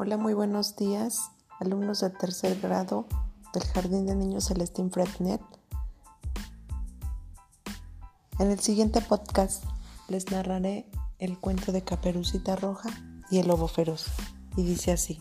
Hola, muy buenos días, alumnos de tercer grado del Jardín de Niños Celestín Frednet. En el siguiente podcast les narraré el cuento de Caperucita Roja y el Lobo Feroz. Y dice así.